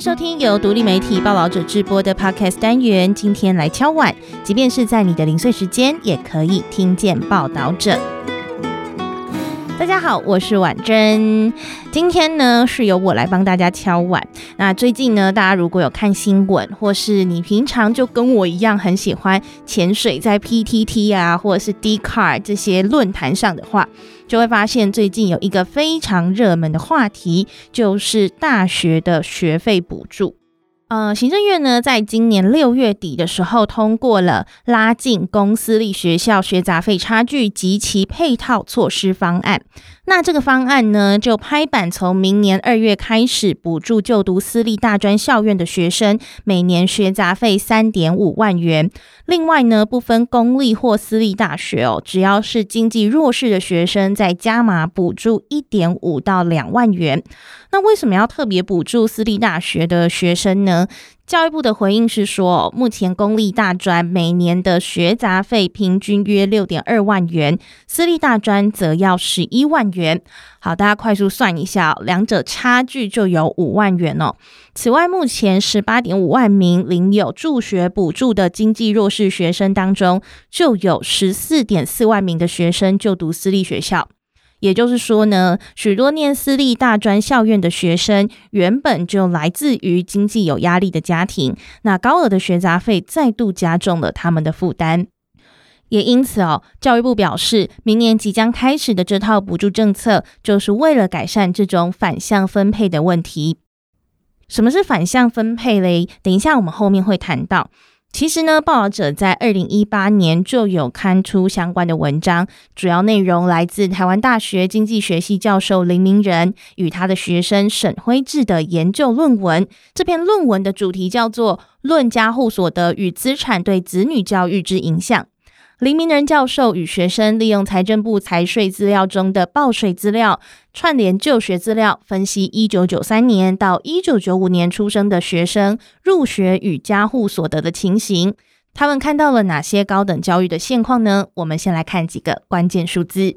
收听由独立媒体报道者制播的 Podcast 单元。今天来敲碗，即便是在你的零碎时间，也可以听见报道者。好，我是婉珍。今天呢，是由我来帮大家敲碗。那最近呢，大家如果有看新闻，或是你平常就跟我一样很喜欢潜水在 PTT 啊，或者是 Dcard 这些论坛上的话，就会发现最近有一个非常热门的话题，就是大学的学费补助。呃，行政院呢，在今年六月底的时候，通过了拉近公私立学校学杂费差距及其配套措施方案。那这个方案呢，就拍板从明年二月开始，补助就读私立大专校院的学生每年学杂费三点五万元。另外呢，不分公立或私立大学哦，只要是经济弱势的学生，再加码补助一点五到两万元。那为什么要特别补助私立大学的学生呢？教育部的回应是说，目前公立大专每年的学杂费平均约六点二万元，私立大专则要十一万元。好，大家快速算一下，两者差距就有五万元哦。此外，目前十八点五万名领有助学补助的经济弱势学生当中，就有十四点四万名的学生就读私立学校。也就是说呢，许多念私立大专校院的学生，原本就来自于经济有压力的家庭，那高额的学杂费再度加重了他们的负担。也因此哦，教育部表示，明年即将开始的这套补助政策，就是为了改善这种反向分配的问题。什么是反向分配嘞？等一下我们后面会谈到。其实呢，报道者在二零一八年就有刊出相关的文章，主要内容来自台湾大学经济学系教授林明仁与他的学生沈辉志的研究论文。这篇论文的主题叫做《论家户所得与资产对子女教育之影响》。林明仁教授与学生利用财政部财税资料中的报税资料，串联就学资料，分析一九九三年到一九九五年出生的学生入学与家户所得的情形。他们看到了哪些高等教育的现况呢？我们先来看几个关键数字。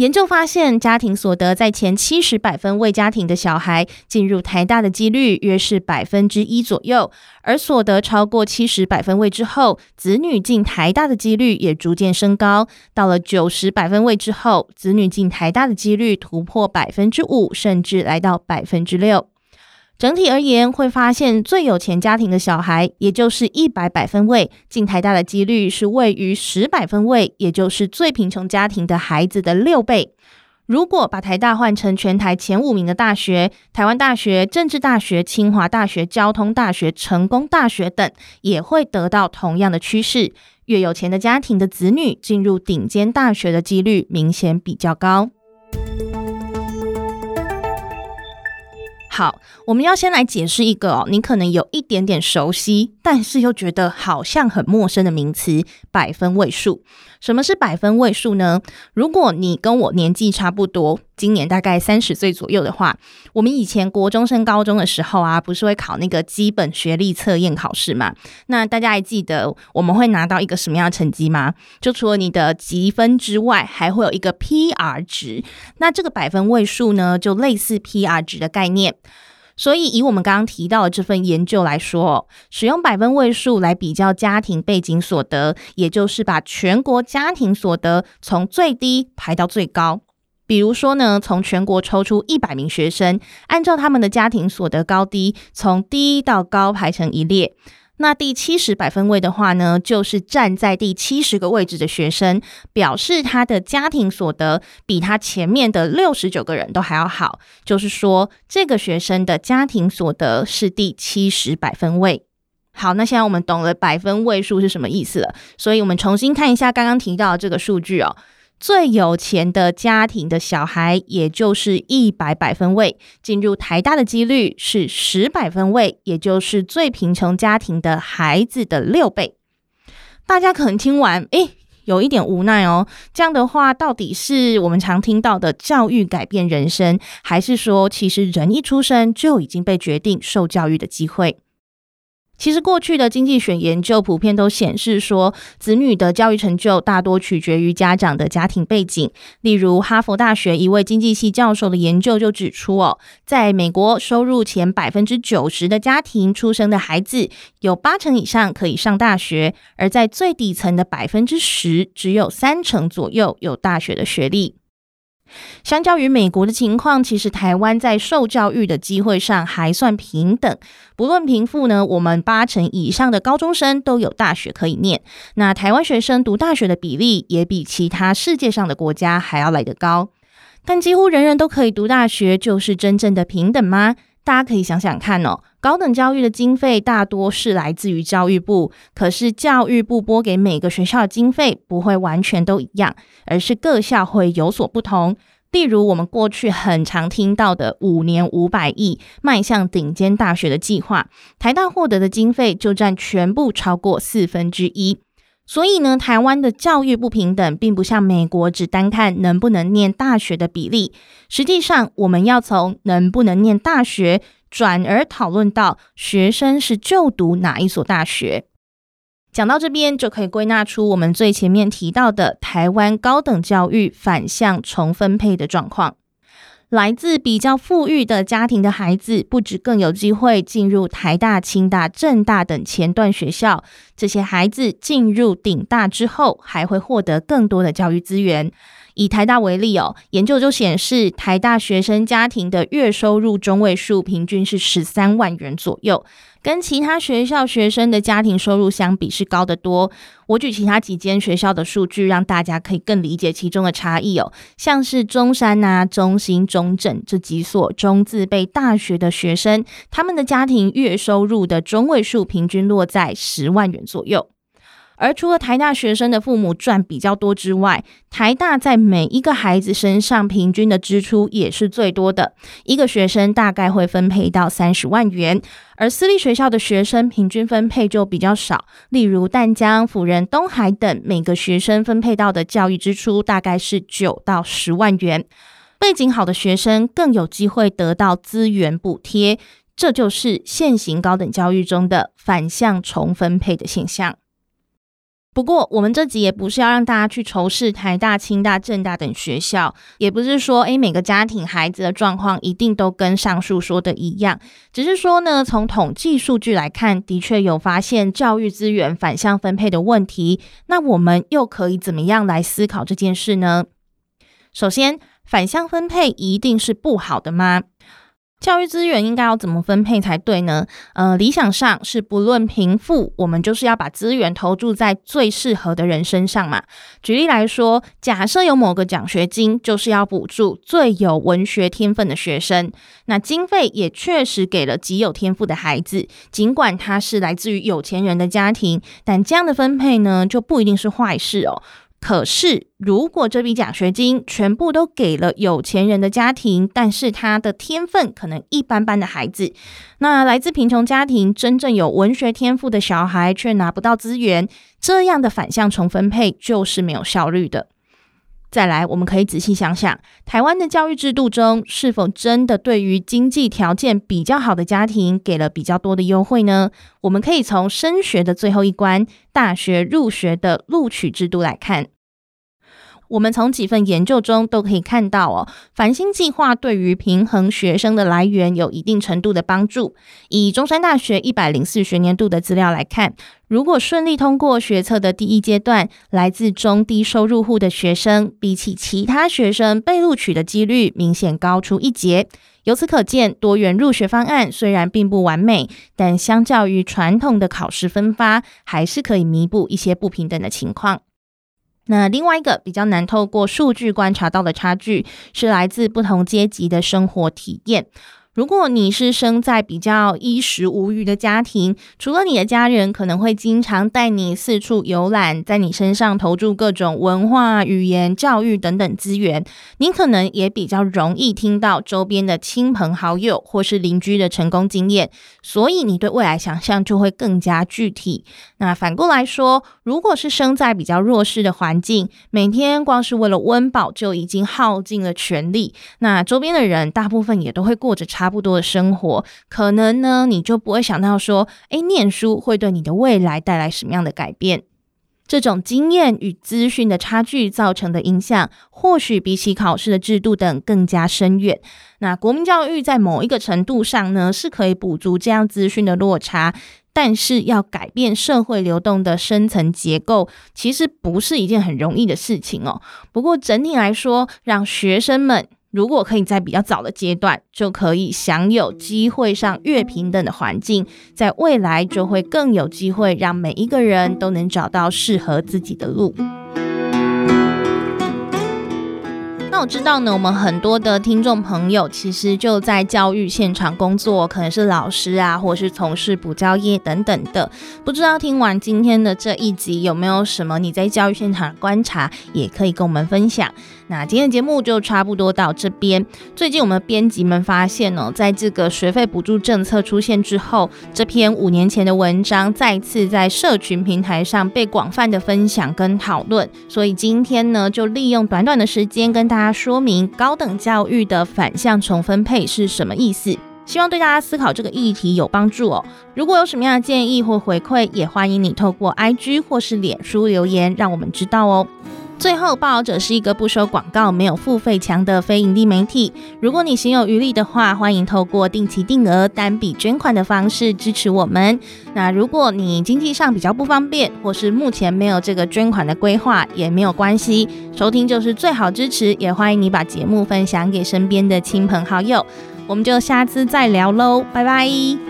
研究发现，家庭所得在前七十百分位家庭的小孩进入台大的几率约是百分之一左右，而所得超过七十百分位之后，子女进台大的几率也逐渐升高。到了九十百分位之后，子女进台大的几率突破百分之五，甚至来到百分之六。整体而言，会发现最有钱家庭的小孩，也就是一百百分位进台大的几率是位于十百分位，也就是最贫穷家庭的孩子的六倍。如果把台大换成全台前五名的大学，台湾大学、政治大学、清华大学、交通大学、成功大学等，也会得到同样的趋势。越有钱的家庭的子女进入顶尖大学的几率明显比较高。好，我们要先来解释一个哦，你可能有一点点熟悉，但是又觉得好像很陌生的名词——百分位数。什么是百分位数呢？如果你跟我年纪差不多，今年大概三十岁左右的话，我们以前国中升高中的时候啊，不是会考那个基本学历测验考试吗？那大家还记得我们会拿到一个什么样的成绩吗？就除了你的积分之外，还会有一个 PR 值。那这个百分位数呢，就类似 PR 值的概念。所以，以我们刚刚提到的这份研究来说，使用百分位数来比较家庭背景所得，也就是把全国家庭所得从最低排到最高。比如说呢，从全国抽出一百名学生，按照他们的家庭所得高低，从低到高排成一列。那第七十百分位的话呢，就是站在第七十个位置的学生，表示他的家庭所得比他前面的六十九个人都还要好。就是说，这个学生的家庭所得是第七十百分位。好，那现在我们懂了百分位数是什么意思了，所以我们重新看一下刚刚提到的这个数据哦。最有钱的家庭的小孩，也就是一百百分位，进入台大的几率是十百分位，也就是最贫穷家庭的孩子的六倍。大家可能听完，诶，有一点无奈哦。这样的话，到底是我们常听到的教育改变人生，还是说，其实人一出生就已经被决定受教育的机会？其实过去的经济学研究普遍都显示说，子女的教育成就大多取决于家长的家庭背景。例如，哈佛大学一位经济系教授的研究就指出，哦，在美国收入前百分之九十的家庭出生的孩子，有八成以上可以上大学；而在最底层的百分之十，只有三成左右有大学的学历。相较于美国的情况，其实台湾在受教育的机会上还算平等。不论贫富呢，我们八成以上的高中生都有大学可以念。那台湾学生读大学的比例也比其他世界上的国家还要来得高。但几乎人人都可以读大学，就是真正的平等吗？大家可以想想看哦。高等教育的经费大多是来自于教育部，可是教育部拨给每个学校的经费不会完全都一样，而是各校会有所不同。例如，我们过去很常听到的五年五百亿迈向顶尖大学的计划，台大获得的经费就占全部超过四分之一。所以呢，台湾的教育不平等，并不像美国只单看能不能念大学的比例。实际上，我们要从能不能念大学，转而讨论到学生是就读哪一所大学。讲到这边，就可以归纳出我们最前面提到的台湾高等教育反向重分配的状况。来自比较富裕的家庭的孩子，不止更有机会进入台大、清大、政大等前段学校，这些孩子进入顶大之后，还会获得更多的教育资源。以台大为例哦，研究就显示，台大学生家庭的月收入中位数平均是十三万元左右，跟其他学校学生的家庭收入相比是高得多。我举其他几间学校的数据，让大家可以更理解其中的差异哦。像是中山呐、中兴、中正这几所中字辈大学的学生，他们的家庭月收入的中位数平均落在十万元左右。而除了台大学生的父母赚比较多之外，台大在每一个孩子身上平均的支出也是最多的，一个学生大概会分配到三十万元，而私立学校的学生平均分配就比较少，例如淡江、辅仁、东海等，每个学生分配到的教育支出大概是九到十万元。背景好的学生更有机会得到资源补贴，这就是现行高等教育中的反向重分配的现象。不过，我们这集也不是要让大家去仇视台大、清大、政大等学校，也不是说，诶，每个家庭孩子的状况一定都跟上述说的一样，只是说呢，从统计数据来看，的确有发现教育资源反向分配的问题。那我们又可以怎么样来思考这件事呢？首先，反向分配一定是不好的吗？教育资源应该要怎么分配才对呢？呃，理想上是不论贫富，我们就是要把资源投注在最适合的人身上嘛。举例来说，假设有某个奖学金，就是要补助最有文学天分的学生，那经费也确实给了极有天赋的孩子，尽管他是来自于有钱人的家庭，但这样的分配呢，就不一定是坏事哦。可是，如果这笔奖学金全部都给了有钱人的家庭，但是他的天分可能一般般的孩子，那来自贫穷家庭真正有文学天赋的小孩却拿不到资源，这样的反向重分配就是没有效率的。再来，我们可以仔细想想，台湾的教育制度中，是否真的对于经济条件比较好的家庭给了比较多的优惠呢？我们可以从升学的最后一关——大学入学的录取制度来看。我们从几份研究中都可以看到哦，繁星计划对于平衡学生的来源有一定程度的帮助。以中山大学一百零四学年度的资料来看，如果顺利通过学测的第一阶段，来自中低收入户的学生，比起其他学生被录取的几率明显高出一截。由此可见，多元入学方案虽然并不完美，但相较于传统的考试分发，还是可以弥补一些不平等的情况。那另外一个比较难透过数据观察到的差距，是来自不同阶级的生活体验。如果你是生在比较衣食无余的家庭，除了你的家人可能会经常带你四处游览，在你身上投注各种文化、语言、教育等等资源，你可能也比较容易听到周边的亲朋好友或是邻居的成功经验，所以你对未来想象就会更加具体。那反过来说，如果是生在比较弱势的环境，每天光是为了温饱就已经耗尽了全力，那周边的人大部分也都会过着差。差不多的生活，可能呢你就不会想到说，诶，念书会对你的未来带来什么样的改变。这种经验与资讯的差距造成的影响，或许比起考试的制度等更加深远。那国民教育在某一个程度上呢，是可以补足这样资讯的落差，但是要改变社会流动的深层结构，其实不是一件很容易的事情哦。不过整体来说，让学生们。如果可以在比较早的阶段就可以享有机会上越平等的环境，在未来就会更有机会让每一个人都能找到适合自己的路。我知道呢，我们很多的听众朋友其实就在教育现场工作，可能是老师啊，或是从事补教业等等的。不知道听完今天的这一集，有没有什么你在教育现场观察，也可以跟我们分享。那今天的节目就差不多到这边。最近我们编辑们发现呢，在这个学费补助政策出现之后，这篇五年前的文章再次在社群平台上被广泛的分享跟讨论。所以今天呢，就利用短短的时间跟大家说明高等教育的反向重分配是什么意思。希望对大家思考这个议题有帮助哦。如果有什么样的建议或回馈，也欢迎你透过 IG 或是脸书留言，让我们知道哦。最后，报导者是一个不收广告、没有付费墙的非营利媒体。如果你行有余力的话，欢迎透过定期定额、单笔捐款的方式支持我们。那如果你经济上比较不方便，或是目前没有这个捐款的规划，也没有关系，收听就是最好支持。也欢迎你把节目分享给身边的亲朋好友。我们就下次再聊喽，拜拜。